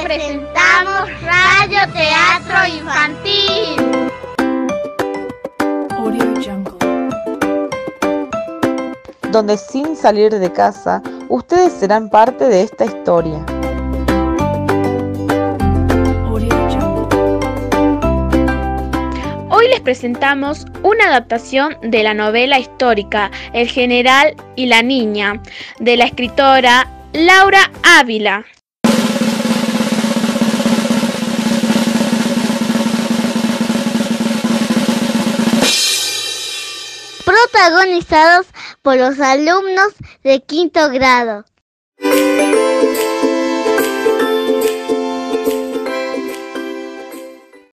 presentamos Radio Teatro Infantil. Donde sin salir de casa, ustedes serán parte de esta historia. Hoy les presentamos una adaptación de la novela histórica El general y la niña, de la escritora Laura Ávila. Protagonizados por los alumnos de quinto grado.